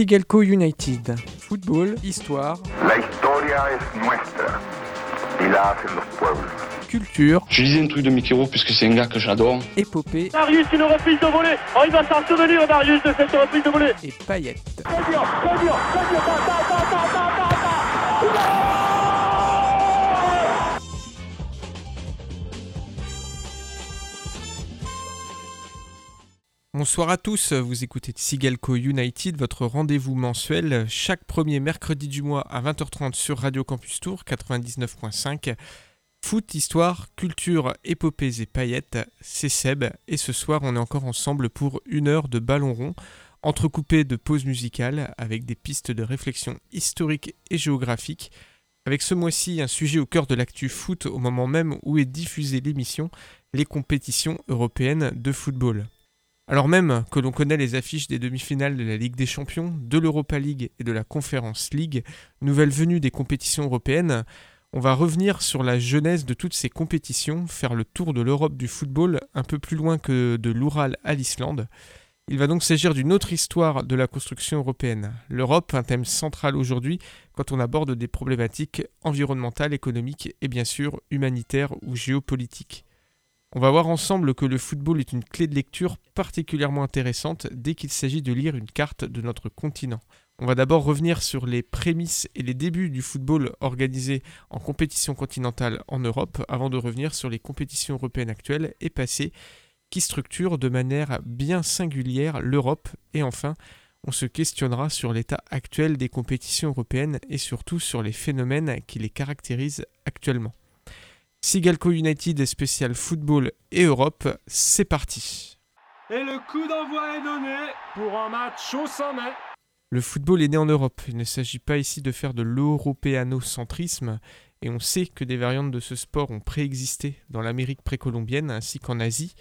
Sigelco United. Football, histoire. La historia es nuestra y la hacen los pueblos. Culture. Je lisais un truc de Mickey Rourke puisque c'est un gars que j'adore. Épopée. Marius, une reprise de volée. Oh, il va s'en souvenir, Marius, de cette reprise de volée. Et paillettes. Dur, dur, dur. Ta, ta, ta. Bonsoir à tous, vous écoutez Sigalco United, votre rendez-vous mensuel chaque premier mercredi du mois à 20h30 sur Radio Campus Tour 99.5. Foot, histoire, culture, épopées et paillettes, c'est Seb et ce soir on est encore ensemble pour une heure de ballon rond, entrecoupé de pauses musicales avec des pistes de réflexion historique et géographique. Avec ce mois-ci un sujet au cœur de l'actu foot au moment même où est diffusée l'émission, les compétitions européennes de football. Alors même que l'on connaît les affiches des demi-finales de la Ligue des Champions, de l'Europa League et de la Conference League, nouvelle venue des compétitions européennes, on va revenir sur la genèse de toutes ces compétitions, faire le tour de l'Europe du football un peu plus loin que de l'Oural à l'Islande. Il va donc s'agir d'une autre histoire de la construction européenne. L'Europe, un thème central aujourd'hui quand on aborde des problématiques environnementales, économiques et bien sûr humanitaires ou géopolitiques. On va voir ensemble que le football est une clé de lecture particulièrement intéressante dès qu'il s'agit de lire une carte de notre continent. On va d'abord revenir sur les prémices et les débuts du football organisé en compétition continentale en Europe avant de revenir sur les compétitions européennes actuelles et passées qui structurent de manière bien singulière l'Europe et enfin on se questionnera sur l'état actuel des compétitions européennes et surtout sur les phénomènes qui les caractérisent actuellement. Sigalco United spécial football et Europe, c'est parti. Et le coup d'envoi est donné pour un match au sommet. Le football est né en Europe. Il ne s'agit pas ici de faire de l'européanocentrisme, et on sait que des variantes de ce sport ont préexisté dans l'Amérique précolombienne ainsi qu'en Asie,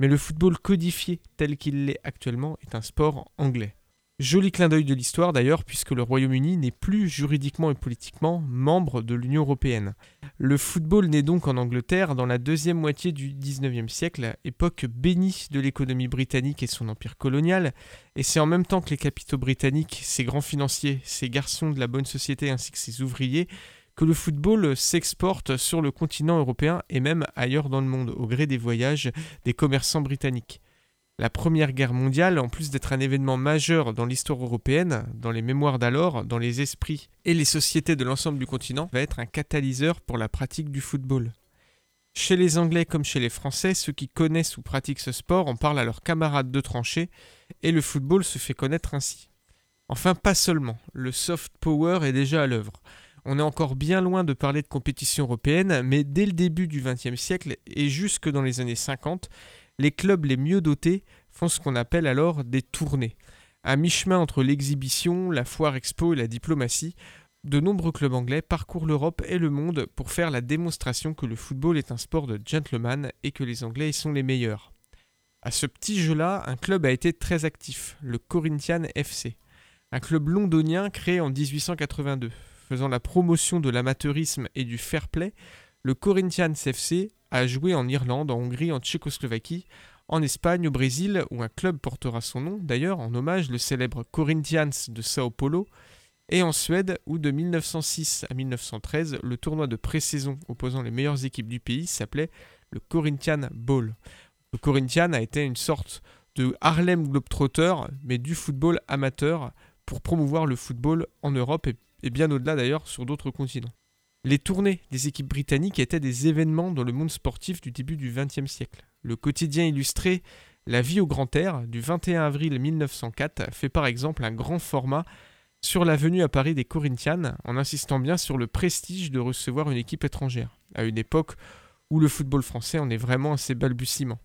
mais le football codifié tel qu'il l'est actuellement est un sport anglais. Joli clin d'œil de l'histoire d'ailleurs, puisque le Royaume-Uni n'est plus juridiquement et politiquement membre de l'Union européenne. Le football naît donc en Angleterre dans la deuxième moitié du XIXe siècle, époque bénie de l'économie britannique et son empire colonial, et c'est en même temps que les capitaux britanniques, ses grands financiers, ses garçons de la bonne société ainsi que ses ouvriers, que le football s'exporte sur le continent européen et même ailleurs dans le monde, au gré des voyages des commerçants britanniques. La Première Guerre mondiale, en plus d'être un événement majeur dans l'histoire européenne, dans les mémoires d'alors, dans les esprits et les sociétés de l'ensemble du continent, va être un catalyseur pour la pratique du football. Chez les Anglais comme chez les Français, ceux qui connaissent ou pratiquent ce sport en parlent à leurs camarades de tranchée, et le football se fait connaître ainsi. Enfin, pas seulement, le soft power est déjà à l'œuvre. On est encore bien loin de parler de compétition européenne, mais dès le début du XXe siècle et jusque dans les années 50, les clubs les mieux dotés font ce qu'on appelle alors des tournées. À mi-chemin entre l'exhibition, la foire expo et la diplomatie, de nombreux clubs anglais parcourent l'Europe et le monde pour faire la démonstration que le football est un sport de gentleman et que les Anglais y sont les meilleurs. À ce petit jeu-là, un club a été très actif, le Corinthians FC, un club londonien créé en 1882. Faisant la promotion de l'amateurisme et du fair play, le Corinthians FC a joué en Irlande, en Hongrie, en Tchécoslovaquie, en Espagne, au Brésil, où un club portera son nom d'ailleurs en hommage, le célèbre Corinthians de Sao Paulo, et en Suède, où de 1906 à 1913, le tournoi de pré-saison opposant les meilleures équipes du pays s'appelait le Corinthian Bowl. Le Corinthian a été une sorte de Harlem Globetrotter, mais du football amateur, pour promouvoir le football en Europe et, et bien au-delà d'ailleurs sur d'autres continents. Les tournées des équipes britanniques étaient des événements dans le monde sportif du début du XXe siècle. Le quotidien illustré La vie au grand air du 21 avril 1904 fait par exemple un grand format sur la venue à Paris des Corinthians en insistant bien sur le prestige de recevoir une équipe étrangère, à une époque où le football français en est vraiment à ses balbutiements.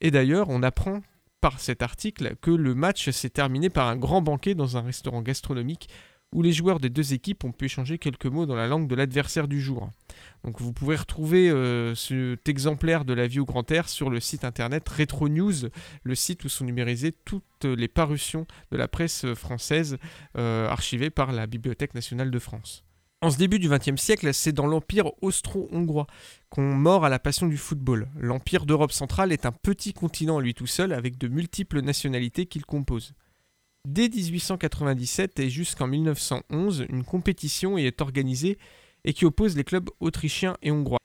Et d'ailleurs, on apprend par cet article que le match s'est terminé par un grand banquet dans un restaurant gastronomique où les joueurs des deux équipes ont pu échanger quelques mots dans la langue de l'adversaire du jour. Donc vous pouvez retrouver euh, cet exemplaire de la vie au grand air sur le site internet Retro News, le site où sont numérisées toutes les parutions de la presse française euh, archivées par la Bibliothèque nationale de France. En ce début du XXe siècle, c'est dans l'Empire austro-hongrois qu'on mord à la passion du football. L'Empire d'Europe centrale est un petit continent à lui tout seul avec de multiples nationalités qu'il compose. Dès 1897 et jusqu'en 1911, une compétition y est organisée et qui oppose les clubs autrichiens et hongrois.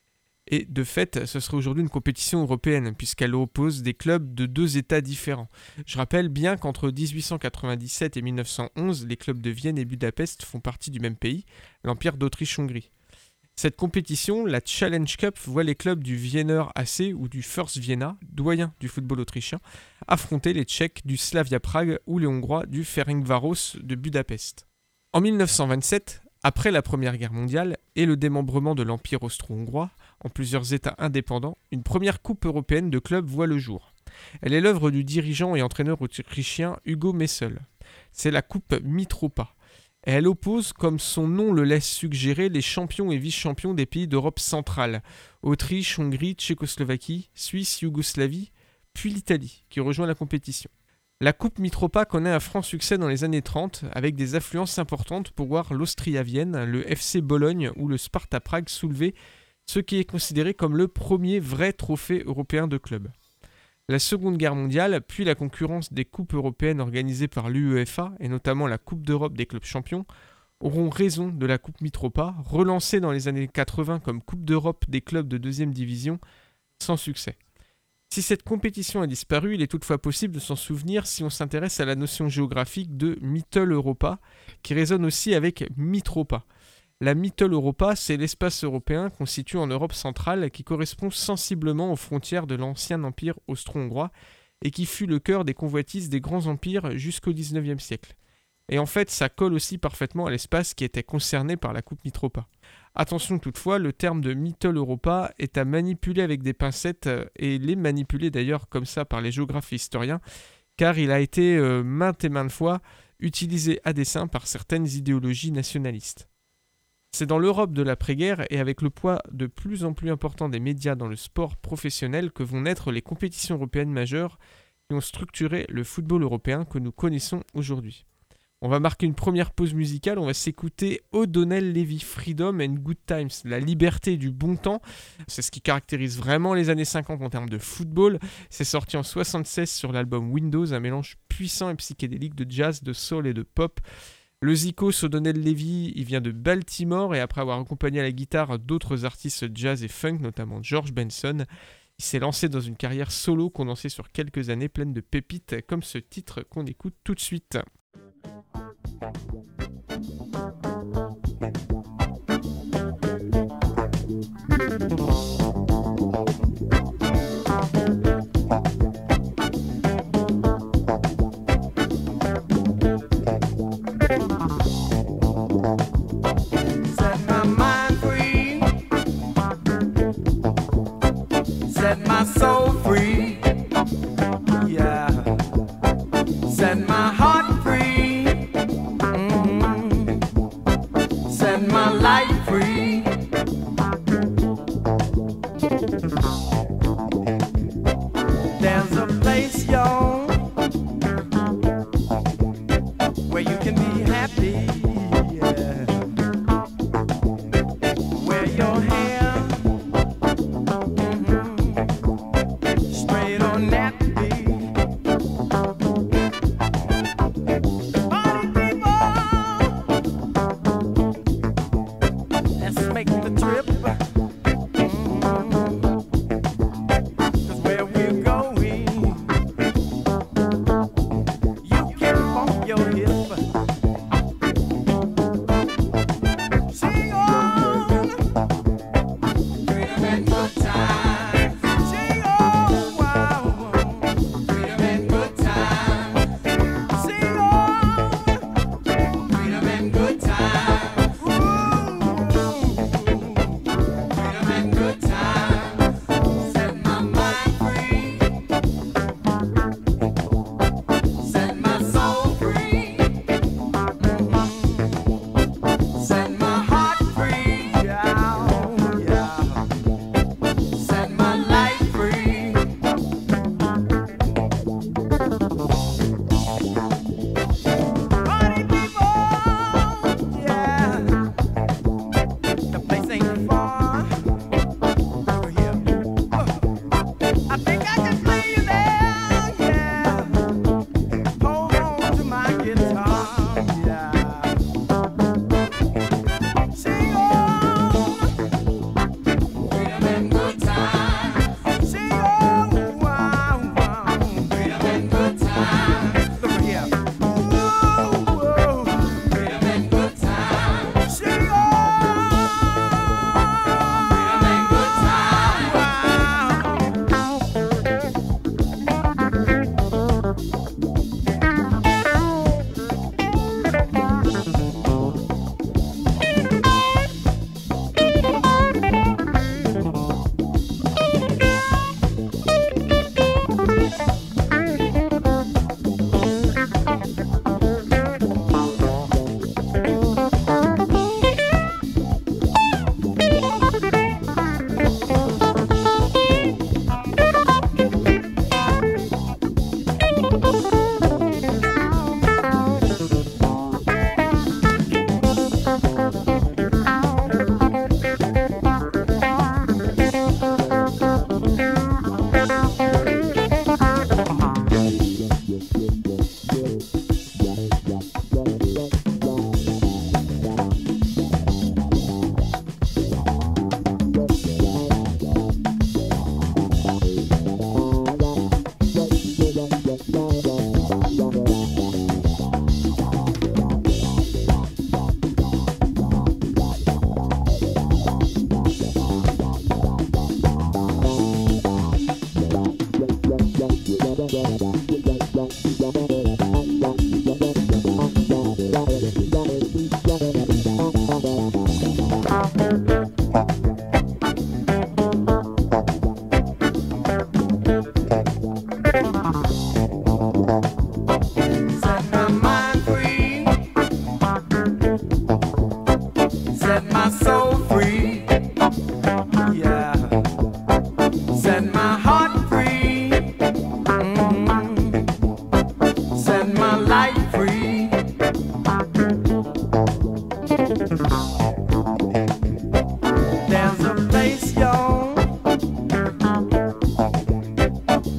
Et de fait, ce serait aujourd'hui une compétition européenne, puisqu'elle oppose des clubs de deux États différents. Je rappelle bien qu'entre 1897 et 1911, les clubs de Vienne et Budapest font partie du même pays, l'Empire d'Autriche-Hongrie. Cette compétition, la Challenge Cup, voit les clubs du Wiener AC ou du First Vienna, doyen du football autrichien, affronter les Tchèques du Slavia Prague ou les Hongrois du Ferencváros de Budapest. En 1927, après la Première Guerre mondiale et le démembrement de l'Empire austro-hongrois en plusieurs États indépendants, une première Coupe européenne de clubs voit le jour. Elle est l'œuvre du dirigeant et entraîneur autrichien Hugo Messel. C'est la Coupe Mitropa elle oppose, comme son nom le laisse suggérer, les champions et vice-champions des pays d'Europe centrale Autriche, Hongrie, Tchécoslovaquie, Suisse, Yougoslavie, puis l'Italie, qui rejoint la compétition. La Coupe Mitropa connaît un franc succès dans les années 30, avec des affluences importantes pour voir l'Austria Vienne, le FC Bologne ou le Sparta Prague soulever ce qui est considéré comme le premier vrai trophée européen de club. La Seconde Guerre mondiale, puis la concurrence des coupes européennes organisées par l'UEFA, et notamment la Coupe d'Europe des clubs champions, auront raison de la Coupe Mitropa, relancée dans les années 80 comme Coupe d'Europe des clubs de deuxième division, sans succès. Si cette compétition a disparu, il est toutefois possible de s'en souvenir si on s'intéresse à la notion géographique de Mittel Europa, qui résonne aussi avec Mitropa. La Mittel Europa, c'est l'espace européen constitué en Europe centrale qui correspond sensiblement aux frontières de l'ancien empire austro-hongrois et qui fut le cœur des convoitises des grands empires jusqu'au XIXe siècle. Et en fait, ça colle aussi parfaitement à l'espace qui était concerné par la Coupe Mitropa. Attention toutefois, le terme de Mittel Europa est à manipuler avec des pincettes, euh, et les manipuler d'ailleurs comme ça par les géographes et historiens, car il a été euh, maintes et maintes fois utilisé à dessein par certaines idéologies nationalistes. C'est dans l'Europe de l'après-guerre et avec le poids de plus en plus important des médias dans le sport professionnel que vont naître les compétitions européennes majeures qui ont structuré le football européen que nous connaissons aujourd'hui. On va marquer une première pause musicale, on va s'écouter O'Donnell Levy Freedom and Good Times, la liberté du bon temps. C'est ce qui caractérise vraiment les années 50 en termes de football. C'est sorti en 76 sur l'album Windows, un mélange puissant et psychédélique de jazz, de soul et de pop. Le Zico O'Donnell Levy, il vient de Baltimore et après avoir accompagné à la guitare d'autres artistes jazz et funk, notamment George Benson, il s'est lancé dans une carrière solo condensée sur quelques années pleine de pépites comme ce titre qu'on écoute tout de suite.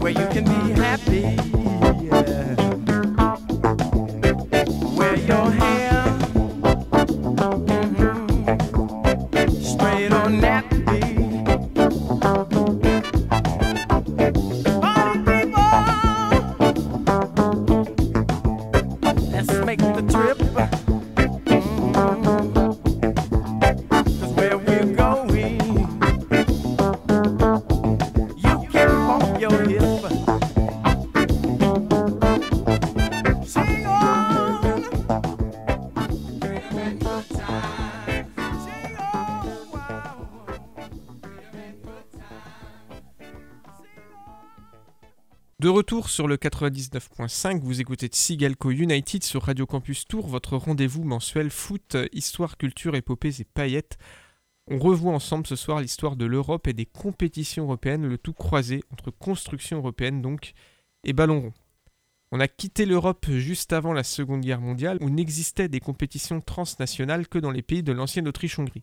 where you can be happy. Retour sur le 99.5, vous écoutez Tsigalco United sur Radio Campus Tour, votre rendez-vous mensuel foot, histoire, culture, épopées et paillettes. On revoit ensemble ce soir l'histoire de l'Europe et des compétitions européennes, le tout croisé entre construction européenne donc et ballon rond. On a quitté l'Europe juste avant la Seconde Guerre mondiale où n'existaient des compétitions transnationales que dans les pays de l'ancienne Autriche-Hongrie.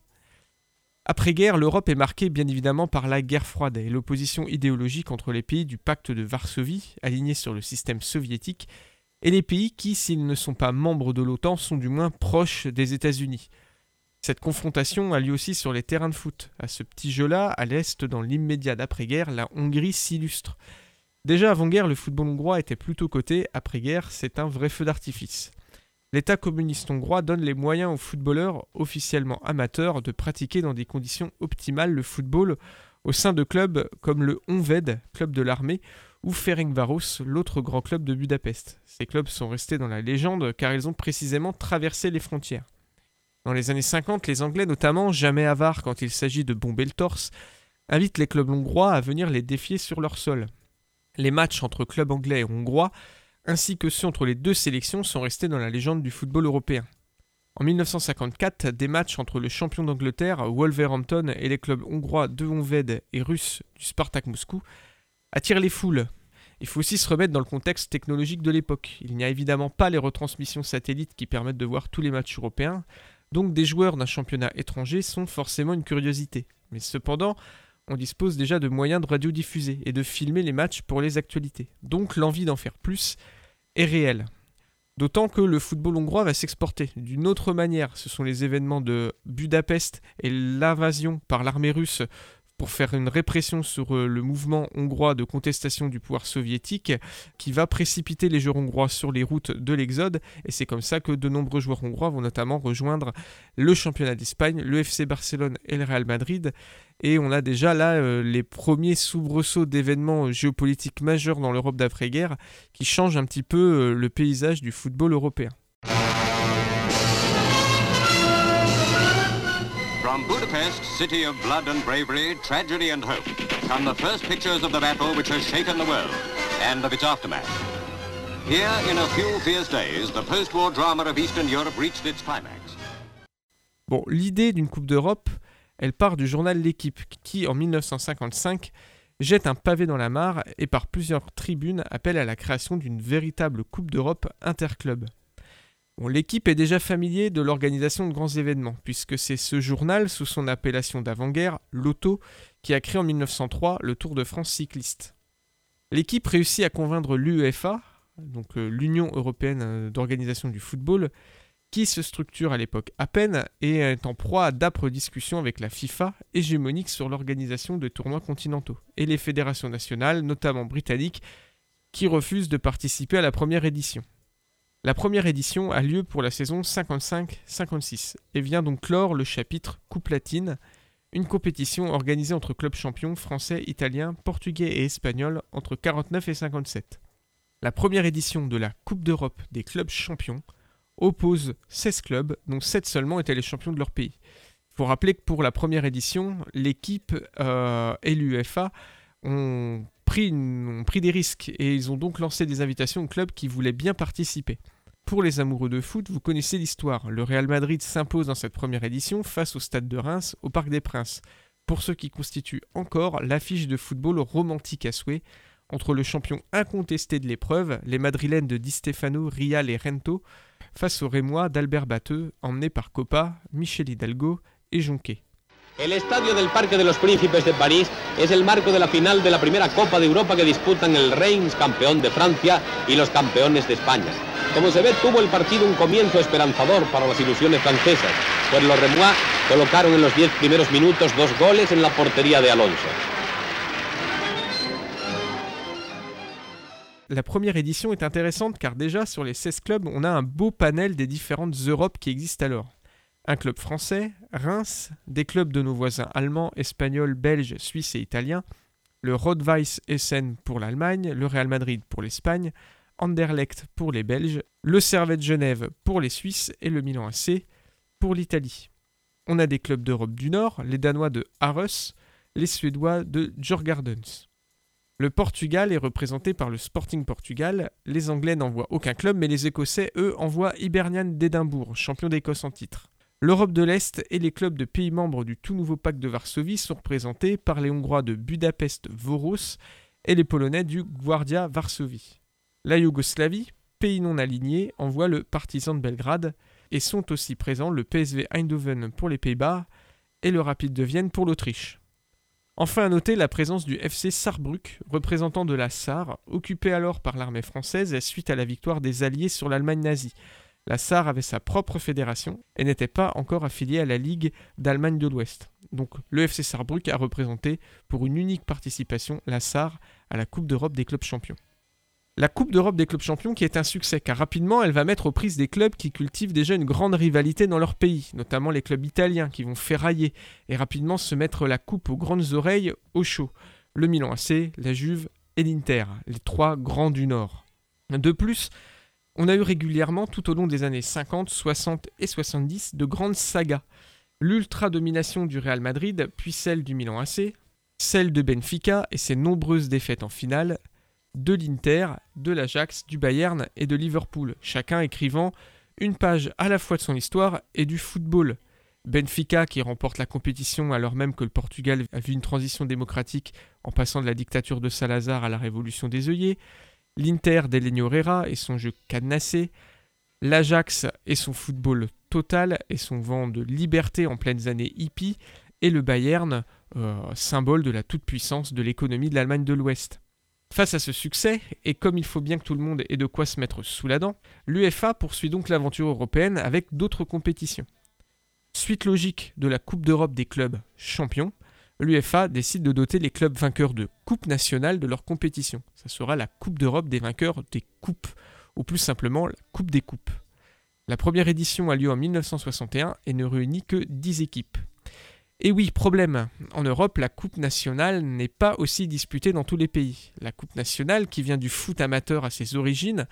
Après-guerre, l'Europe est marquée bien évidemment par la guerre froide et l'opposition idéologique entre les pays du pacte de Varsovie, alignés sur le système soviétique, et les pays qui, s'ils ne sont pas membres de l'OTAN, sont du moins proches des États-Unis. Cette confrontation a lieu aussi sur les terrains de foot. À ce petit jeu-là, à l'Est, dans l'immédiat d'après-guerre, la Hongrie s'illustre. Déjà avant-guerre, le football hongrois était plutôt coté, après-guerre, c'est un vrai feu d'artifice l'État communiste hongrois donne les moyens aux footballeurs officiellement amateurs de pratiquer dans des conditions optimales le football au sein de clubs comme le Honved, club de l'armée, ou Ferencváros, l'autre grand club de Budapest. Ces clubs sont restés dans la légende car ils ont précisément traversé les frontières. Dans les années 50, les Anglais notamment, jamais avares quand il s'agit de bomber le torse, invitent les clubs hongrois à venir les défier sur leur sol. Les matchs entre clubs anglais et hongrois ainsi que ceux entre les deux sélections sont restés dans la légende du football européen. En 1954, des matchs entre le champion d'Angleterre, Wolverhampton, et les clubs hongrois de Honved et russes du Spartak Moscou attirent les foules. Il faut aussi se remettre dans le contexte technologique de l'époque. Il n'y a évidemment pas les retransmissions satellites qui permettent de voir tous les matchs européens, donc des joueurs d'un championnat étranger sont forcément une curiosité. Mais cependant, on dispose déjà de moyens de radiodiffuser et de filmer les matchs pour les actualités. Donc l'envie d'en faire plus est réelle. D'autant que le football hongrois va s'exporter d'une autre manière. Ce sont les événements de Budapest et l'invasion par l'armée russe pour faire une répression sur euh, le mouvement hongrois de contestation du pouvoir soviétique qui va précipiter les joueurs hongrois sur les routes de l'exode et c'est comme ça que de nombreux joueurs hongrois vont notamment rejoindre le championnat d'Espagne, le FC Barcelone et le Real Madrid et on a déjà là euh, les premiers soubresauts d'événements géopolitiques majeurs dans l'Europe d'après-guerre qui changent un petit peu euh, le paysage du football européen. City of blood and bravery, tragedy and hope, come the first pictures of the battle which has shaken the world and of its aftermath. Here, in a few fierce days, the post-war drama of Eastern Europe reached its climax. Bon, l'idée d'une Coupe d'Europe, elle part du journal L'équipe, qui, en 1955, jette un pavé dans la mare et par plusieurs tribunes appelle à la création d'une véritable Coupe d'Europe interclub. L'équipe est déjà familier de l'organisation de grands événements, puisque c'est ce journal, sous son appellation d'avant-guerre, l'Auto, qui a créé en 1903 le Tour de France cycliste. L'équipe réussit à convaincre l'UEFA, donc euh, l'Union européenne euh, d'organisation du football, qui se structure à l'époque à peine et est en proie à d'âpres discussions avec la FIFA, hégémonique sur l'organisation de tournois continentaux, et les fédérations nationales, notamment britanniques, qui refusent de participer à la première édition. La première édition a lieu pour la saison 55-56 et vient donc clore le chapitre Coupe latine, une compétition organisée entre clubs champions français, italiens, portugais et espagnols entre 49 et 57. La première édition de la Coupe d'Europe des clubs champions oppose 16 clubs, dont 7 seulement étaient les champions de leur pays. Il faut rappeler que pour la première édition, l'équipe euh, et pris, ont pris des risques et ils ont donc lancé des invitations aux clubs qui voulaient bien participer. Pour les amoureux de foot, vous connaissez l'histoire. Le Real Madrid s'impose dans cette première édition face au Stade de Reims au Parc des Princes. Pour ce qui constitue encore l'affiche de football romantique à souhait entre le champion incontesté de l'épreuve, les Madrilènes de Di Stefano, Rial et Rento, face aux Rémois d'Albert Batteux, emmenés par Copa, Michel Hidalgo et Jonquet. El estadio del Parque de los Príncipes de París es el marco de la final de la primera Copa de que disputan el Reims, campeón de Francia, y los campeones de. Como se ve, tuvo el partido un comienzo esperanzador para las ilusiones francesas, pues los Remois colocaron en los 10 primeros minutos dos goles en la portería de Alonso. La première édition est intéressante car déjà sur les 16 clubs, on a un beau panel des différentes Europes qui existent alors. Un club français, Reims, des clubs de nos voisins allemands, espagnols, belges, suisses et italiens, le Rot-Weiss Essen pour l'Allemagne, le Real Madrid pour l'Espagne, Anderlecht pour les Belges, le Servette Genève pour les Suisses et le Milan AC pour l'Italie. On a des clubs d'Europe du Nord, les Danois de Aarhus, les Suédois de Djurgardens. Le Portugal est représenté par le Sporting Portugal, les Anglais n'envoient aucun club, mais les Écossais, eux, envoient Hibernian d'Édimbourg, champion d'Écosse en titre. L'Europe de l'Est et les clubs de pays membres du tout nouveau pacte de Varsovie sont représentés par les Hongrois de Budapest Voros et les Polonais du Guardia Varsovie. La Yougoslavie, pays non aligné, envoie le Partizan de Belgrade et sont aussi présents le PSV Eindhoven pour les Pays-Bas et le Rapide de Vienne pour l'Autriche. Enfin à noter la présence du FC Saarbrück, représentant de la Sarre, occupé alors par l'armée française suite à la victoire des Alliés sur l'Allemagne nazie. La Sarre avait sa propre fédération et n'était pas encore affiliée à la Ligue d'Allemagne de l'Ouest. Donc le FC Saarbrück a représenté pour une unique participation la Sarre à la Coupe d'Europe des clubs champions. La Coupe d'Europe des clubs champions qui est un succès car rapidement elle va mettre aux prises des clubs qui cultivent déjà une grande rivalité dans leur pays, notamment les clubs italiens qui vont ferrailler et rapidement se mettre la coupe aux grandes oreilles au chaud. Le Milan AC, la Juve et l'Inter, les trois grands du Nord. De plus, on a eu régulièrement tout au long des années 50, 60 et 70 de grandes sagas. L'ultra-domination du Real Madrid, puis celle du Milan AC, celle de Benfica et ses nombreuses défaites en finale, de l'Inter, de l'Ajax, du Bayern et de Liverpool, chacun écrivant une page à la fois de son histoire et du football. Benfica qui remporte la compétition alors même que le Portugal a vu une transition démocratique en passant de la dictature de Salazar à la révolution des œillets, l'Inter d'Elenio Herrera et son jeu cadenassé, l'Ajax et son football total et son vent de liberté en pleines années hippie, et le Bayern, euh, symbole de la toute-puissance de l'économie de l'Allemagne de l'Ouest. Face à ce succès, et comme il faut bien que tout le monde ait de quoi se mettre sous la dent, l'UEFA poursuit donc l'aventure européenne avec d'autres compétitions. Suite logique de la Coupe d'Europe des clubs champions, l'UEFA décide de doter les clubs vainqueurs de Coupe nationale de leur compétition. Ça sera la Coupe d'Europe des vainqueurs des coupes, ou plus simplement la Coupe des coupes. La première édition a lieu en 1961 et ne réunit que 10 équipes. Et oui, problème. En Europe, la Coupe nationale n'est pas aussi disputée dans tous les pays. La Coupe nationale, qui vient du foot amateur à ses origines,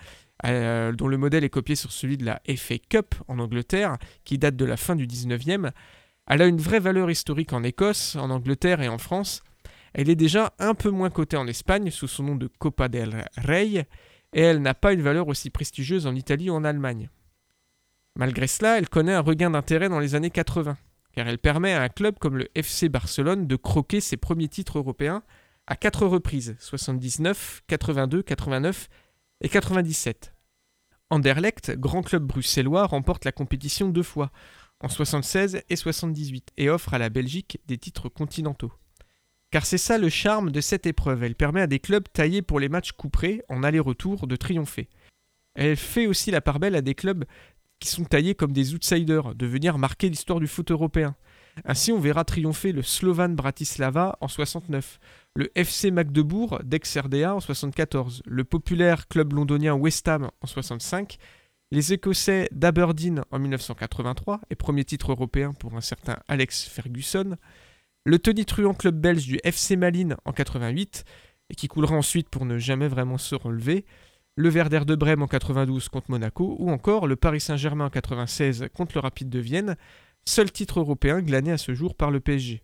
euh, dont le modèle est copié sur celui de la FA Cup en Angleterre, qui date de la fin du 19e, elle a une vraie valeur historique en Écosse, en Angleterre et en France. Elle est déjà un peu moins cotée en Espagne sous son nom de Copa del Rey, et elle n'a pas une valeur aussi prestigieuse en Italie ou en Allemagne. Malgré cela, elle connaît un regain d'intérêt dans les années 80 car elle permet à un club comme le FC Barcelone de croquer ses premiers titres européens à quatre reprises, 79, 82, 89 et 97. Anderlecht, grand club bruxellois, remporte la compétition deux fois, en 76 et 78, et offre à la Belgique des titres continentaux. Car c'est ça le charme de cette épreuve, elle permet à des clubs taillés pour les matchs couperés en aller-retour de triompher. Elle fait aussi la part belle à des clubs sont taillés comme des outsiders, de venir marquer l'histoire du foot européen. Ainsi, on verra triompher le Slovan Bratislava en 69, le FC Magdebourg d'ex-RDA en 74, le populaire club londonien West Ham en 65, les Écossais d'Aberdeen en 1983, et premier titre européen pour un certain Alex Ferguson, le tonitruant club belge du FC Malines en 88, et qui coulera ensuite pour ne jamais vraiment se relever, le Werder de Brême en 92 contre Monaco, ou encore le Paris Saint-Germain en 96 contre le Rapide de Vienne, seul titre européen glané à ce jour par le PSG.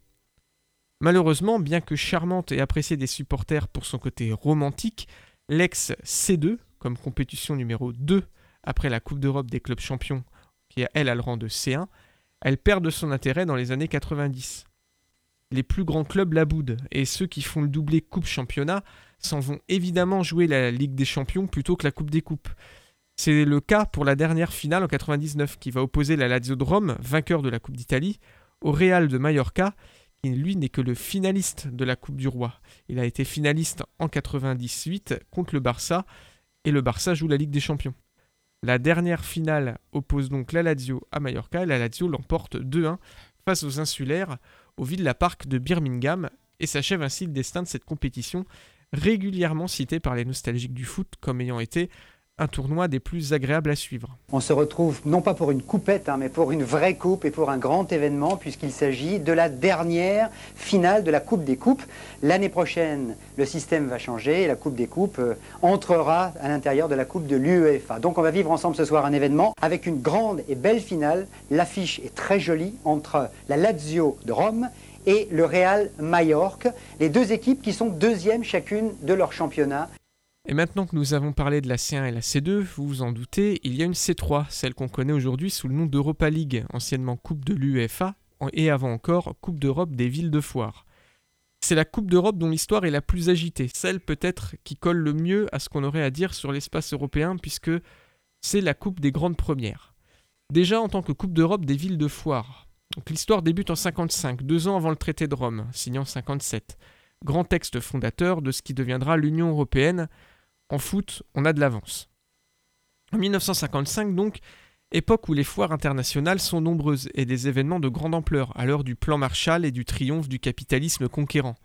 Malheureusement, bien que charmante et appréciée des supporters pour son côté romantique, l'ex C2, comme compétition numéro 2 après la Coupe d'Europe des clubs champions, qui elle a le rang de C1, elle perd de son intérêt dans les années 90. Les plus grands clubs la boudent, et ceux qui font le doublé Coupe-Championnat s'en vont évidemment jouer la Ligue des Champions plutôt que la Coupe des Coupes. C'est le cas pour la dernière finale en 99 qui va opposer la Lazio de Rome, vainqueur de la Coupe d'Italie, au Real de Mallorca, qui lui n'est que le finaliste de la Coupe du Roi. Il a été finaliste en 98 contre le Barça, et le Barça joue la Ligue des Champions. La dernière finale oppose donc la Lazio à Mallorca, et la Lazio l'emporte 2-1 face aux insulaires au Villa Park de Birmingham, et s'achève ainsi le destin de cette compétition régulièrement cité par les nostalgiques du foot comme ayant été un tournoi des plus agréables à suivre. On se retrouve non pas pour une coupette, hein, mais pour une vraie coupe et pour un grand événement, puisqu'il s'agit de la dernière finale de la Coupe des Coupes. L'année prochaine, le système va changer et la Coupe des Coupes euh, entrera à l'intérieur de la Coupe de l'UEFA. Donc on va vivre ensemble ce soir un événement avec une grande et belle finale. L'affiche est très jolie entre la Lazio de Rome et le Real Majorque, les deux équipes qui sont deuxièmes chacune de leur championnat. Et maintenant que nous avons parlé de la C1 et la C2, vous vous en doutez, il y a une C3, celle qu'on connaît aujourd'hui sous le nom d'Europa League, anciennement Coupe de l'UEFA, et avant encore Coupe d'Europe des villes de foire. C'est la Coupe d'Europe dont l'histoire est la plus agitée, celle peut-être qui colle le mieux à ce qu'on aurait à dire sur l'espace européen, puisque c'est la Coupe des grandes premières. Déjà en tant que Coupe d'Europe des villes de foire, l'histoire débute en 55, deux ans avant le traité de Rome, signé en 57. Grand texte fondateur de ce qui deviendra l'Union européenne. En foot, on a de l'avance. En 1955 donc, époque où les foires internationales sont nombreuses et des événements de grande ampleur, à l'heure du plan Marshall et du triomphe du capitalisme conquérant.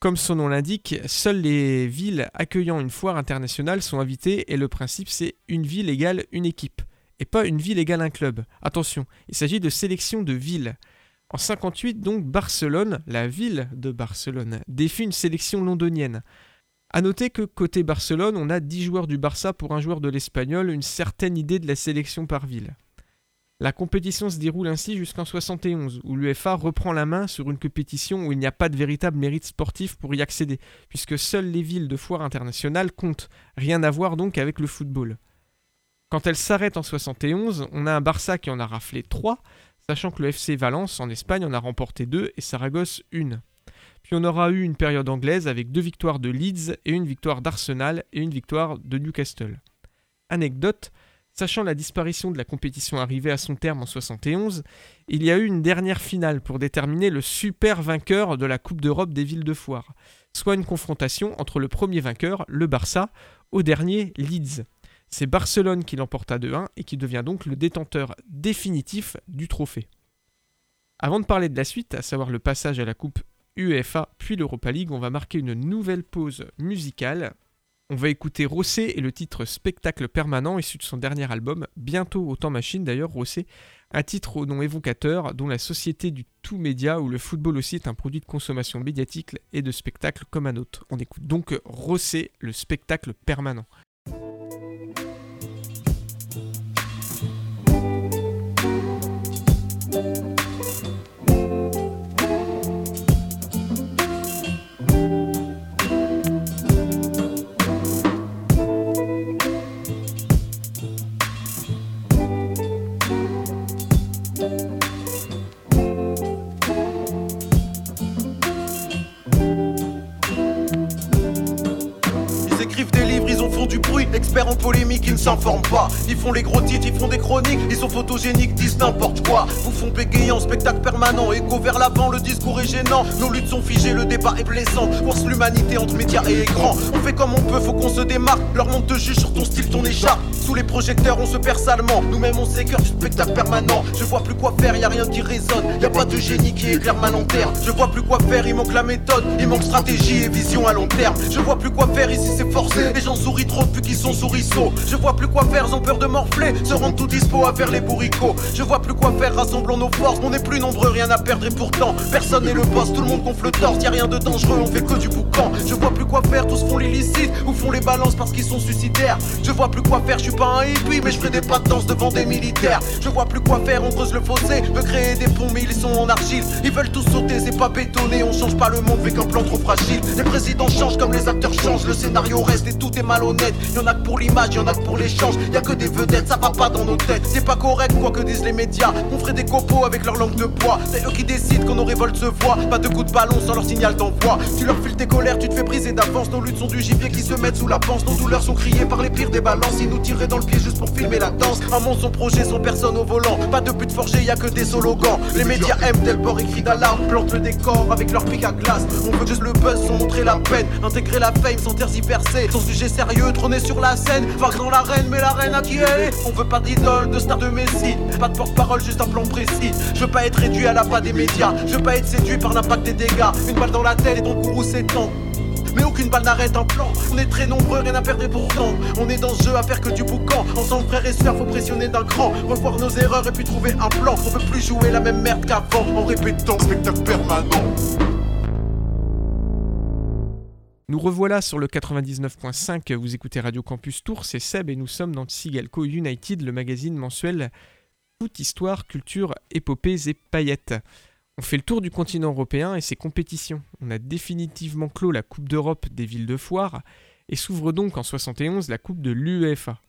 Comme son nom l'indique, seules les villes accueillant une foire internationale sont invitées et le principe c'est une ville égale une équipe et pas une ville égale un club. Attention, il s'agit de sélection de villes. En 58, donc, Barcelone, la ville de Barcelone, défie une sélection londonienne. A noter que côté Barcelone, on a 10 joueurs du Barça pour un joueur de l'Espagnol, une certaine idée de la sélection par ville. La compétition se déroule ainsi jusqu'en 71, où l'UEFA reprend la main sur une compétition où il n'y a pas de véritable mérite sportif pour y accéder, puisque seules les villes de foire internationale comptent, rien à voir donc avec le football. Quand elle s'arrête en 71, on a un Barça qui en a raflé 3, sachant que le FC Valence en Espagne en a remporté 2 et Saragosse 1. Puis on aura eu une période anglaise avec deux victoires de Leeds et une victoire d'Arsenal et une victoire de Newcastle. Anecdote, sachant la disparition de la compétition arrivée à son terme en 71, il y a eu une dernière finale pour déterminer le super vainqueur de la Coupe d'Europe des villes de foire, soit une confrontation entre le premier vainqueur, le Barça, au dernier Leeds. C'est Barcelone qui l'emporta 2-1 et qui devient donc le détenteur définitif du trophée. Avant de parler de la suite, à savoir le passage à la Coupe UEFA puis l'Europa League, on va marquer une nouvelle pause musicale. On va écouter Rossé et le titre Spectacle permanent issu de son dernier album, bientôt au temps machine d'ailleurs, Rossé, un titre au nom évocateur dont la société du tout média où le football aussi est un produit de consommation médiatique et de spectacle comme un autre. On écoute donc Rossé, le spectacle permanent. Bye. En polémique, ils ne s'informent pas. Ils font les gros titres, ils font des chroniques, ils sont photogéniques, disent n'importe quoi. Vous font bégayant, spectacle permanent, écho vers l'avant, le discours est gênant. Nos luttes sont figées, le débat est blessant. Force l'humanité entre médias et écran. On fait comme on peut, faut qu'on se démarque. Leur monde te juge sur ton style, ton écharpe. Sous les projecteurs, on se perd salement. Nous-mêmes, on s'écœure du spectacle permanent. Je vois plus quoi faire, y a rien qui résonne. Y a pas de génie qui éclaire ma lanterne. Je vois plus quoi faire, il manque la méthode. Il manque stratégie et vision à long terme. Je vois plus quoi faire, ici c'est forcé. Les gens sourient trop depuis qu'ils sont Je vois plus quoi faire, ils ont peur de morfler. Se rendent tout dispo à faire les bourricots. Je vois plus quoi faire, rassemblons nos forces. On est plus nombreux, rien à perdre et pourtant personne n'est le boss. Tout le monde gonfle le torse, y a rien de dangereux, on fait que du boucan. Je vois plus quoi faire, tous font l'illicite ou font les balances parce qu'ils sont suicidaires. Je vois plus quoi faire, je suis pas un hippie, mais je ferai des pas de danse devant des militaires. Je vois plus quoi faire, on creuse le fossé, veut créer des ponts, mais ils sont en argile. Ils veulent tous sauter, c'est pas bétonné, on change pas le monde avec un plan trop fragile. Les présidents changent comme les acteurs changent, le scénario reste et tout est malhonnête. Y'en a que pour l'image, y'en a que pour l'échange, y a que des vedettes, ça va pas dans nos têtes. C'est pas correct, quoi que disent les médias. On ferait des copeaux avec leur langue de bois. C'est eux qui décident quand nos révoltes se voient. Pas de coups de ballon sans leur signal d'envoi. Tu leur files tes colères, tu te fais briser d'avance. Nos luttes sont du gibier qui se mettent sous la panse. Nos douleurs sont criées par les pires des balances. Ils nous tiraient dans le pied juste pour filmer la danse. Un monde son projet, sans personne au volant. Pas de but forgé, y a que des slogans. Les médias aiment tel bord et crient d'alarme. Plantent le décor avec leur pic à glace. On veut juste le buzz sans montrer la peine. Intégrer la fame sans tergiverser. Son sujet sérieux, trôner sur la scène. Vague dans l'arène, mais l'arène à qui elle est. On veut pas d'idole, de star de Messi. Pas de porte-parole, juste un plan précis. Je veux pas être réduit à la pas des médias. Je veux pas être séduit par l'impact des dégâts. Une balle dans la tête et ton gourou s'étend. Mais aucune balle n'arrête un plan. On est très nombreux, rien à perdre et pourtant. On est dans ce jeu à faire que du boucan. Ensemble, frères et sœurs, faut pressionner d'un cran. Revoir nos erreurs et puis trouver un plan. On veut plus jouer la même merde qu'avant en répétant spectacle permanent. Nous revoilà sur le 99.5, vous écoutez Radio Campus Tour, c'est Seb et nous sommes dans Sigalco United, le magazine mensuel Foot, Histoire, Culture, Épopées et Paillettes. On fait le tour du continent européen et ses compétitions. On a définitivement clos la Coupe d'Europe des villes de foire et s'ouvre donc en 71 la Coupe de l'UEFA.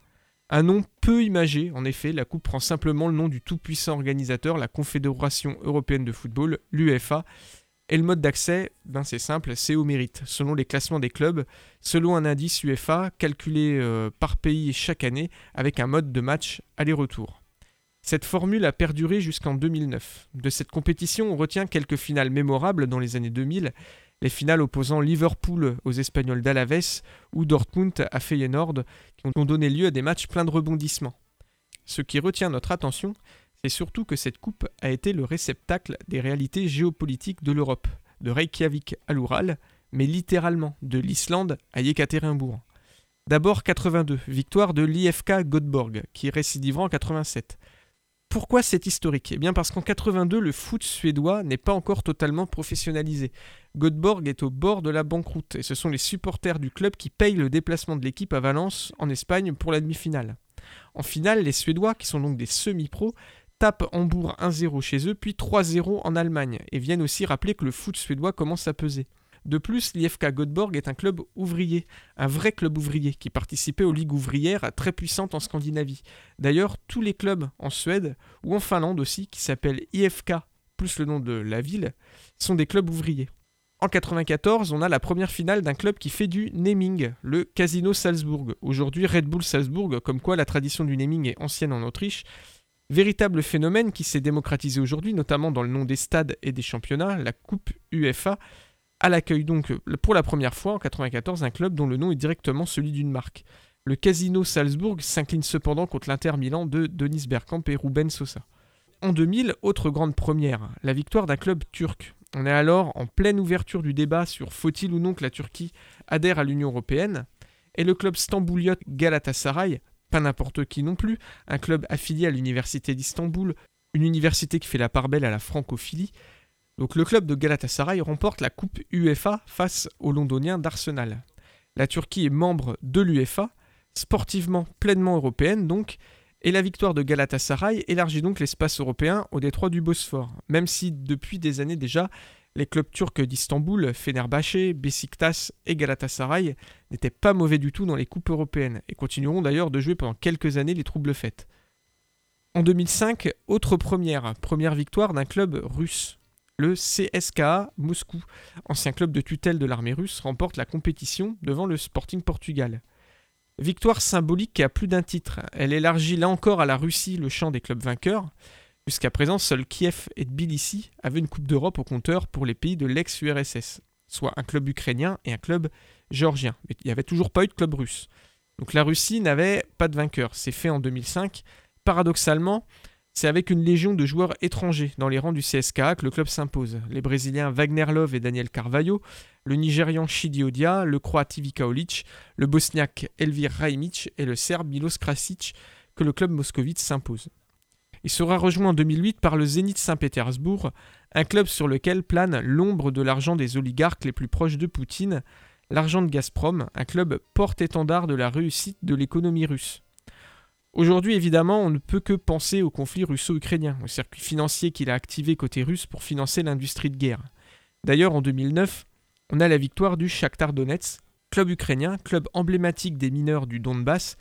Un nom peu imagé, en effet, la Coupe prend simplement le nom du tout-puissant organisateur, la Confédération européenne de football, l'UEFA, et le mode d'accès, ben c'est simple, c'est au mérite, selon les classements des clubs, selon un indice UEFA calculé euh, par pays chaque année, avec un mode de match aller-retour. Cette formule a perduré jusqu'en 2009. De cette compétition, on retient quelques finales mémorables dans les années 2000, les finales opposant Liverpool aux Espagnols d'Alaves ou Dortmund à Feyenoord, qui ont donné lieu à des matchs pleins de rebondissements. Ce qui retient notre attention, c'est surtout que cette coupe a été le réceptacle des réalités géopolitiques de l'Europe, de Reykjavik à l'Oural, mais littéralement de l'Islande à Yekaterinbourg. D'abord 82, victoire de l'IFK Göteborg, qui récidivera en 87. Pourquoi c'est historique? Eh bien parce qu'en 82, le foot suédois n'est pas encore totalement professionnalisé. Göteborg est au bord de la banqueroute et ce sont les supporters du club qui payent le déplacement de l'équipe à Valence, en Espagne, pour la demi-finale. En finale, les Suédois, qui sont donc des semi-pros, tapent Hambourg 1-0 chez eux, puis 3-0 en Allemagne, et viennent aussi rappeler que le foot suédois commence à peser. De plus, l'IFK Göteborg est un club ouvrier, un vrai club ouvrier, qui participait aux ligues ouvrières très puissantes en Scandinavie. D'ailleurs, tous les clubs en Suède, ou en Finlande aussi, qui s'appellent IFK, plus le nom de la ville, sont des clubs ouvriers. En 94, on a la première finale d'un club qui fait du naming, le Casino Salzbourg, aujourd'hui Red Bull Salzbourg, comme quoi la tradition du naming est ancienne en Autriche, Véritable phénomène qui s'est démocratisé aujourd'hui, notamment dans le nom des stades et des championnats, la Coupe UEFA à l'accueil donc pour la première fois en 1994 un club dont le nom est directement celui d'une marque. Le Casino Salzbourg s'incline cependant contre l'Inter Milan de Denis Bergkamp et Ruben Sosa. En 2000, autre grande première, la victoire d'un club turc. On est alors en pleine ouverture du débat sur faut-il ou non que la Turquie adhère à l'Union européenne, et le club stambouliot Galatasaray pas n'importe qui non plus, un club affilié à l'université d'Istanbul, une université qui fait la part belle à la francophilie. Donc le club de Galatasaray remporte la Coupe UEFA face aux Londoniens d'Arsenal. La Turquie est membre de l'UEFA, sportivement pleinement européenne donc, et la victoire de Galatasaray élargit donc l'espace européen au détroit du Bosphore, même si depuis des années déjà, les clubs turcs d'Istanbul, Fenerbahçe, Besiktas et Galatasaray n'étaient pas mauvais du tout dans les coupes européennes et continueront d'ailleurs de jouer pendant quelques années les troubles fêtes. En 2005, autre première, première victoire d'un club russe. Le CSKA Moscou, ancien club de tutelle de l'armée russe, remporte la compétition devant le Sporting Portugal. Victoire symbolique qui a plus d'un titre. Elle élargit là encore à la Russie le champ des clubs vainqueurs. Jusqu'à présent, seuls Kiev et Tbilissi avaient une Coupe d'Europe au compteur pour les pays de l'ex-URSS, soit un club ukrainien et un club géorgien. Mais il n'y avait toujours pas eu de club russe. Donc la Russie n'avait pas de vainqueur. C'est fait en 2005. Paradoxalement, C'est avec une légion de joueurs étrangers dans les rangs du CSKA que le club s'impose. Les Brésiliens Wagner Love et Daniel Carvalho, le Nigérian Shidi Odia, le Croate Ivica Olic, le Bosniaque Elvir Rajmic et le Serbe Milos Krasic que le club moscovite s'impose. Il sera rejoint en 2008 par le Zénith Saint-Pétersbourg, un club sur lequel plane l'ombre de l'argent des oligarques les plus proches de Poutine, l'argent de Gazprom, un club porte-étendard de la réussite de l'économie russe. Aujourd'hui, évidemment, on ne peut que penser au conflit russo-ukrainien, au circuit financier qu'il a activé côté russe pour financer l'industrie de guerre. D'ailleurs, en 2009, on a la victoire du Shakhtar Donetsk, club ukrainien, club emblématique des mineurs du Donbass,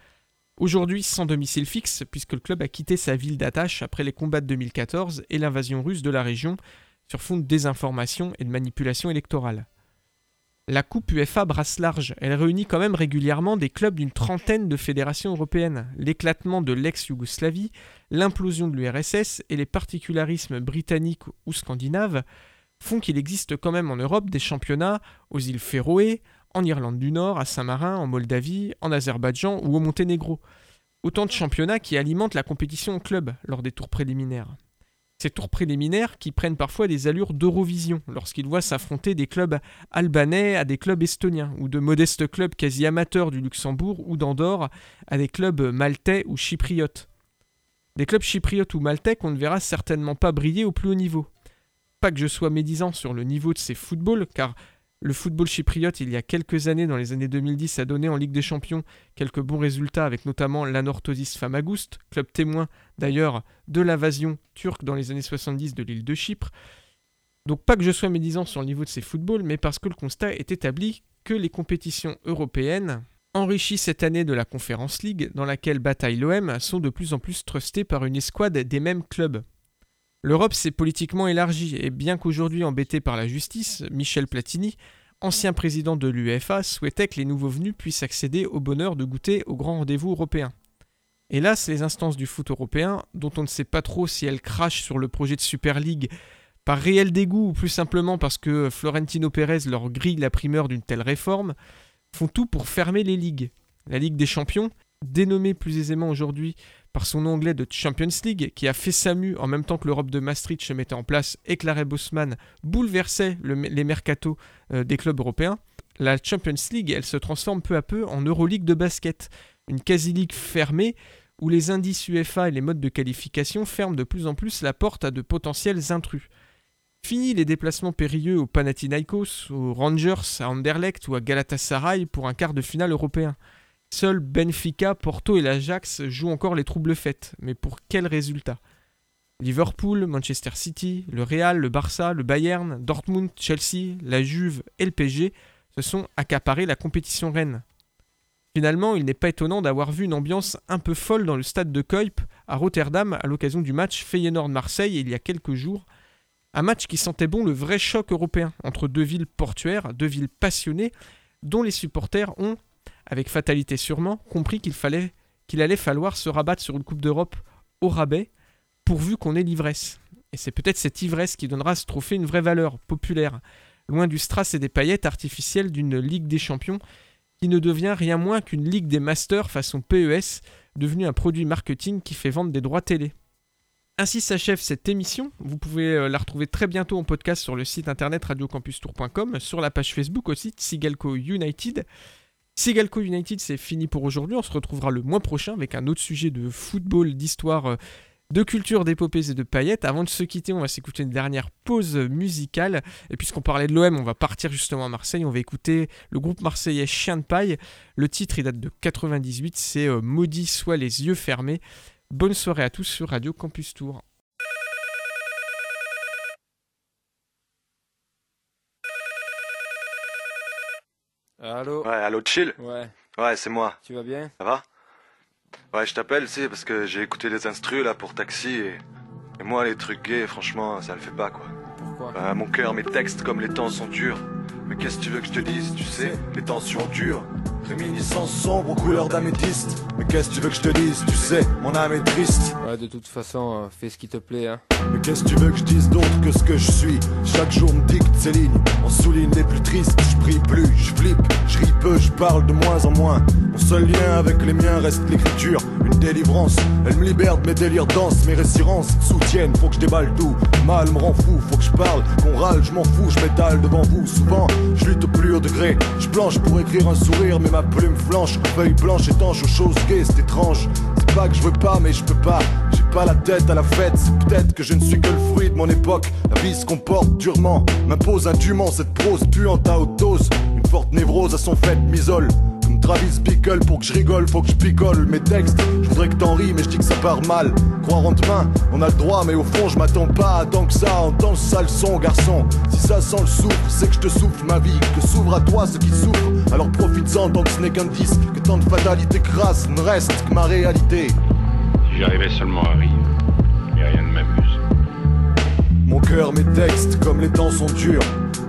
aujourd'hui sans domicile fixe, puisque le club a quitté sa ville d'attache après les combats de 2014 et l'invasion russe de la région sur fond de désinformation et de manipulation électorale. La Coupe UEFA brasse large, elle réunit quand même régulièrement des clubs d'une trentaine de fédérations européennes. L'éclatement de l'ex-Yougoslavie, l'implosion de l'URSS et les particularismes britanniques ou scandinaves font qu'il existe quand même en Europe des championnats aux îles Féroé, en Irlande du Nord, à Saint-Marin, en Moldavie, en Azerbaïdjan ou au Monténégro. Autant de championnats qui alimentent la compétition en club lors des tours préliminaires. Ces tours préliminaires qui prennent parfois des allures d'Eurovision lorsqu'ils voient s'affronter des clubs albanais à des clubs estoniens ou de modestes clubs quasi amateurs du Luxembourg ou d'Andorre à des clubs maltais ou chypriotes. Des clubs chypriotes ou maltais qu'on ne verra certainement pas briller au plus haut niveau. Pas que je sois médisant sur le niveau de ces footballs, car le football chypriote, il y a quelques années, dans les années 2010, a donné en Ligue des Champions quelques bons résultats, avec notamment l'Anorthosis Famagoust, club témoin d'ailleurs de l'invasion turque dans les années 70 de l'île de Chypre. Donc pas que je sois médisant sur le niveau de ces footballs, mais parce que le constat est établi que les compétitions européennes, enrichies cette année de la Conference League, dans laquelle bataille l'OM, sont de plus en plus trustées par une escouade des mêmes clubs. L'Europe s'est politiquement élargie et bien qu'aujourd'hui embêté par la justice, Michel Platini, ancien président de l'UEFA, souhaitait que les nouveaux venus puissent accéder au bonheur de goûter aux grands rendez-vous européens. Hélas, les instances du foot européen, dont on ne sait pas trop si elles crachent sur le projet de Super League par réel dégoût ou plus simplement parce que Florentino Pérez leur grille la primeur d'une telle réforme, font tout pour fermer les ligues. La Ligue des Champions, dénommée plus aisément aujourd'hui par son anglais de Champions League, qui a fait sa mue en même temps que l'Europe de Maastricht se mettait en place et que l'arrêt Bosman bouleversait les mercatos euh, des clubs européens, la Champions League, elle se transforme peu à peu en Euroleague de basket, une quasi-ligue fermée où les indices UEFA et les modes de qualification ferment de plus en plus la porte à de potentiels intrus. Fini les déplacements périlleux au Panathinaikos, aux Rangers, à Anderlecht ou à Galatasaray pour un quart de finale européen. Seuls Benfica, Porto et l'Ajax jouent encore les troubles faites, mais pour quel résultat? Liverpool, Manchester City, le Real, le Barça, le Bayern, Dortmund, Chelsea, la Juve et le PSG se sont accaparés la compétition reine. Finalement, il n'est pas étonnant d'avoir vu une ambiance un peu folle dans le stade de Kuip à Rotterdam à l'occasion du match Feyenoord-Marseille il y a quelques jours. Un match qui sentait bon le vrai choc européen entre deux villes portuaires, deux villes passionnées, dont les supporters ont, avec fatalité sûrement, compris qu'il fallait qu'il allait falloir se rabattre sur une Coupe d'Europe au rabais, pourvu qu'on ait l'ivresse. Et c'est peut-être cette ivresse qui donnera à ce trophée une vraie valeur populaire, loin du strass et des paillettes artificielles d'une Ligue des Champions qui ne devient rien moins qu'une Ligue des Masters façon PES, devenue un produit marketing qui fait vendre des droits télé. Ainsi s'achève cette émission. Vous pouvez euh, la retrouver très bientôt en podcast sur le site internet radiocampustour.com, sur la page Facebook aussi, Sigalco United. Sigalco United, c'est fini pour aujourd'hui. On se retrouvera le mois prochain avec un autre sujet de football, d'histoire, euh, de culture, d'épopées et de paillettes. Avant de se quitter, on va s'écouter une dernière pause musicale. Et puisqu'on parlait de l'OM, on va partir justement à Marseille. On va écouter le groupe marseillais Chien de Paille. Le titre, il date de 98. C'est euh, Maudit soit les yeux fermés. Bonne soirée à tous sur Radio Campus Tour. Allô Ouais, allô, chill Ouais. Ouais, c'est moi. Tu vas bien Ça va Ouais, je t'appelle, sais, parce que j'ai écouté les instrus là pour taxi et... et moi, les trucs gays, franchement, ça le fait pas quoi. Pourquoi Bah, mon cœur, mes textes, comme les temps sont durs. Mais qu'est-ce que tu veux que je te dise Tu sais, les temps sont durs. Réminiscence sombre aux couleurs d'améthyste. Mais qu'est-ce que tu veux que je te dise? Tu sais, mon âme est triste. Ouais, de toute façon, euh, fais ce qui te plaît, hein. Mais qu'est-ce que tu veux que je dise d'autre que ce que je suis? Chaque jour me dicte ces lignes, on souligne les plus tristes. Je prie plus, je flippe, je ris peu, je parle de moins en moins. Mon seul lien avec les miens reste l'écriture, une délivrance. Elle me libère de mes délires denses, mes résirances soutiennent. Faut que je déballe tout, mal me rend fou, faut que je parle, qu'on râle, je m'en fous, je m'étale devant vous. Souvent, je lutte au plus haut degré, je planche pour écrire un sourire, mais ma plume flanche, feuille blanche étanche aux choses gays, c'est étrange. C'est pas que je veux pas, mais je peux pas. J'ai pas la tête à la fête, c'est peut-être que je ne suis que le fruit de mon époque. La vie se comporte durement, m'impose indûment cette prose puante à haute dose. Une forte névrose à son fait m'isole. Travis Bickle, pour que je rigole, faut que je picole mes textes. Je voudrais que t'en ris, mais je dis que ça part mal. Croire en demain, on a le droit, mais au fond, je m'attends pas à tant que ça. Entends le son, garçon. Si ça sent le souffle, c'est que je te souffle ma vie. Que s'ouvre à toi ce qui souffre. Alors profites-en tant que ce n'est qu'un disque. Que tant de fatalité crasse ne reste que ma réalité. Si j'arrivais seulement à rire, mais rien ne m'amuse. Mon cœur, mes textes, comme les temps sont durs.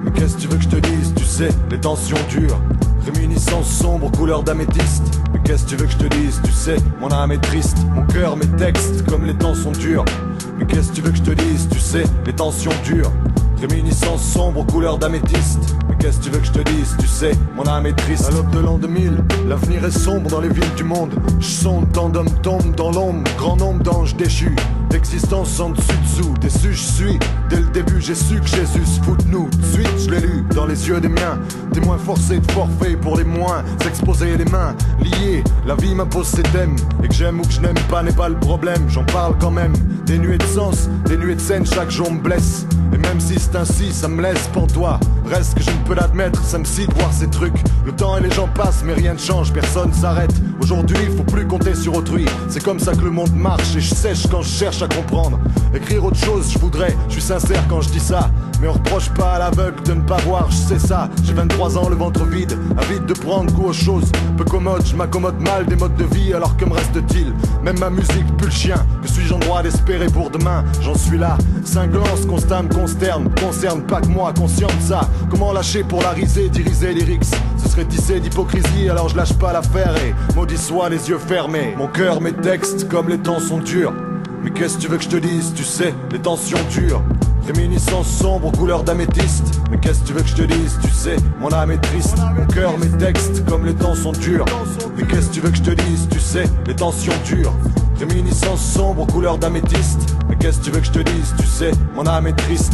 Mais qu'est-ce que tu veux que je te dise? Tu sais, les tensions durent. Réminiscence sombre, couleur d'améthyste. Mais qu'est-ce que tu veux que je te dise? Tu sais, mon âme est triste. Mon cœur, mes textes, comme les temps sont durs. Mais qu'est-ce que tu veux que je te dise? Tu sais, les tensions durent. Réminiscence sombre, couleur d'améthyste. Mais qu'est-ce que tu veux que je te dise? Tu sais, mon âme est triste. À l'aube de l'an 2000, l'avenir est sombre dans les villes du monde. Je sonde, tant d'hommes tombent dans l'ombre. Grand nombre d'anges déchus. D'existence sans dessus-dessous. Déçu, je suis. Dès le début, j'ai su que Jésus se fout de nous. De suite, je l'ai lu dans les yeux des miens. Témoins forcés de forfait pour les moins. S'exposer les mains liées. La vie m'impose ses thèmes. Et que j'aime ou que je n'aime pas n'est pas le problème. J'en parle quand même. Des nuées de sens, des nuées de scène, chaque jour me blesse. Et même si c'est ainsi, ça me laisse pour. Reste que je ne peux l'admettre, ça me cite voir ces trucs. Le temps et les gens passent, mais rien ne change, personne s'arrête. Aujourd'hui, il faut plus compter sur autrui. C'est comme ça que le monde marche et je sèche quand je cherche à comprendre. Écrire autre chose, je voudrais, je suis sincère quand je dis ça. Mais on reproche pas à l'aveugle de ne pas voir, je sais ça. J'ai 23 ans, le ventre vide, avide de prendre goût aux choses. Peu commode, je m'accommode mal des modes de vie, alors que me reste-t-il? Même ma musique pue le chien. Que suis-je en droit d'espérer pour demain? J'en suis là. Cinglant, ce constat me consterne, concerne pas que moi, conscient ça. Comment lâcher pour la riser, diriger lyrics Ce serait tissé d'hypocrisie, alors je lâche pas l'affaire et maudit soit les yeux fermés. Mon cœur, mes textes, comme les temps sont durs. Mais qu'est-ce que tu veux que je te dise? Tu sais, les tensions durent. Réminiscence sombre, couleur d'améthyste. Mais qu'est-ce que tu veux que je te dise Tu sais, mon âme est triste. Mon cœur, mes textes, comme les temps sont durs. Mais qu'est-ce que tu veux que je te dise Tu sais, les tensions durent. Réminiscence sombre, couleur d'améthyste. Mais qu'est-ce que tu veux que je te dise Tu sais, mon âme est triste.